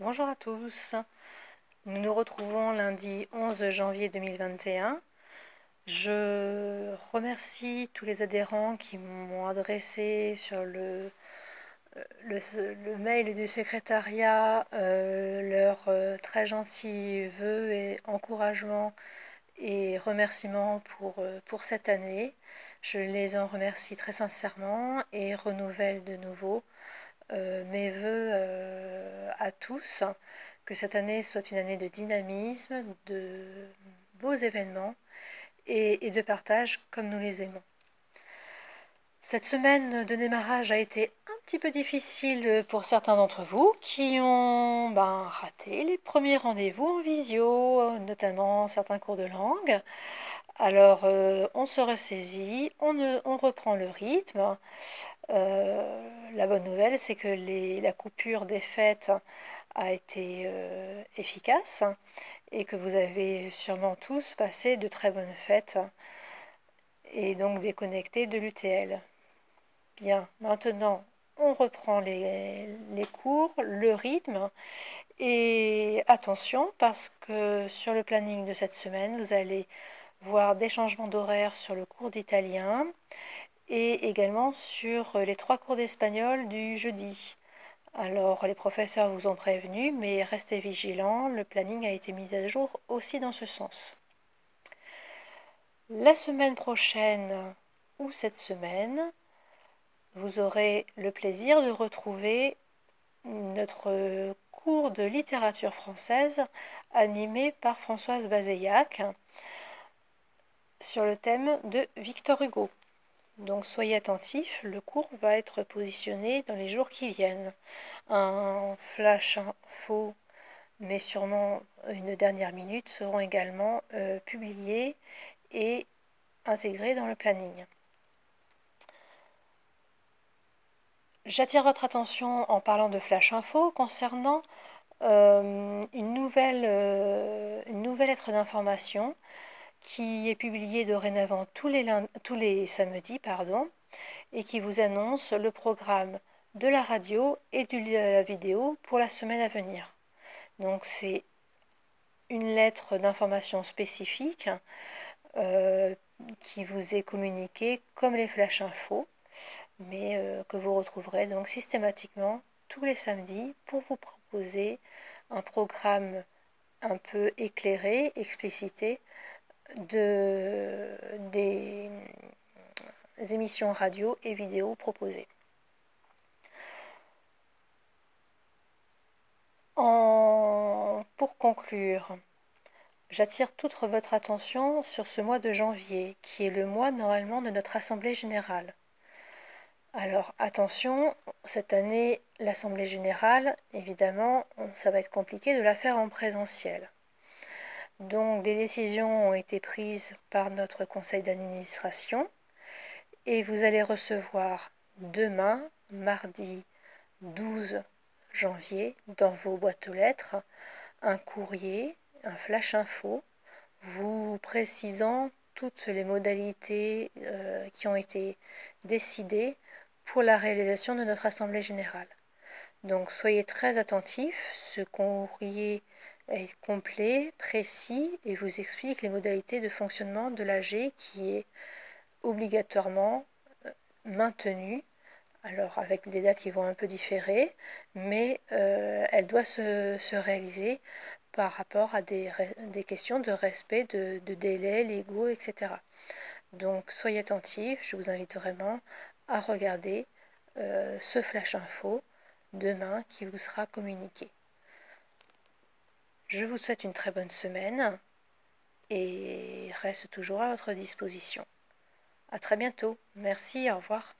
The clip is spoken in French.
Bonjour à tous. Nous nous retrouvons lundi 11 janvier 2021. Je remercie tous les adhérents qui m'ont adressé sur le, le, mail du secrétariat euh, leurs euh, très gentils vœux et encouragements et remerciements euh, pour cette année. Je les en remercie très sincèrement et renouvelle de nouveau euh, mes voeux euh, à tous, que cette année soit une année de dynamisme, de beaux événements et, de partage comme nous les aimons. Cette semaine de démarrage a été un petit peu difficile pour certains d'entre vous qui ont ben, raté les premiers rendez-vous en visio, notamment certains cours de langue. Alors, euh, on se ressaisit, on, reprend le rythme. La bonne nouvelle, c'est que la coupure des fêtes a été euh, efficace et que vous avez sûrement tous passé de très bonnes fêtes et donc déconnecté de l'UTL. Bien, maintenant, on reprend les, cours, le rythme et attention parce que sur le planning de cette semaine, vous allez voir des changements d'horaire sur le cours d'italien et également sur les trois cours d'espagnol du jeudi. Alors les professeurs vous ont prévenu, mais restez vigilants, le planning a été mis à jour aussi dans ce sens. La semaine prochaine ou cette semaine, vous aurez le plaisir de retrouver notre cours de littérature française animé par Françoise Bazeillac sur le thème de Victor Hugo. Donc soyez attentifs, le cours va être positionné dans les jours qui viennent. Un flash info, mais sûrement une dernière minute, seront également euh, publiés et intégrés dans le planning. J'attire votre attention en parlant de flash info concernant euh, euh, une nouvelle lettre d'information qui est publié dorénavant tous les, tous les samedis pardon, et qui vous annonce le programme de la radio et de la vidéo pour la semaine à venir. Donc c'est une lettre d'information spécifique euh, qui vous est communiquée comme les flash infos, mais euh, que vous retrouverez donc systématiquement tous les samedis pour vous proposer un programme un peu éclairé, explicité de, des émissions radio et vidéo proposées. pour conclure, j'attire toute votre attention sur ce mois de janvier, qui est le mois normalement de notre Assemblée générale. Alors attention, cette année, l'Assemblée générale, évidemment, ça va être compliqué de la faire en présentiel. Donc des décisions ont été prises par notre conseil d'administration et vous allez recevoir demain, mardi 12 janvier, dans vos boîtes aux lettres, un courrier, un flash info, vous précisant toutes les modalités euh, qui ont été décidées pour la réalisation de notre Assemblée générale. Donc soyez très attentifs, ce courrier est complet, précis et vous explique les modalités de fonctionnement de l'AG qui est obligatoirement euh, maintenue. Alors avec des dates qui vont un peu différer, mais euh, elle doit se, réaliser par rapport à des, questions de respect de, délais légaux, etc. Donc soyez attentifs, je vous invite vraiment à regarder euh, ce flash info demain qui vous sera communiqué. Je vous souhaite une très bonne semaine et reste toujours à votre disposition. À très bientôt. Merci, au revoir.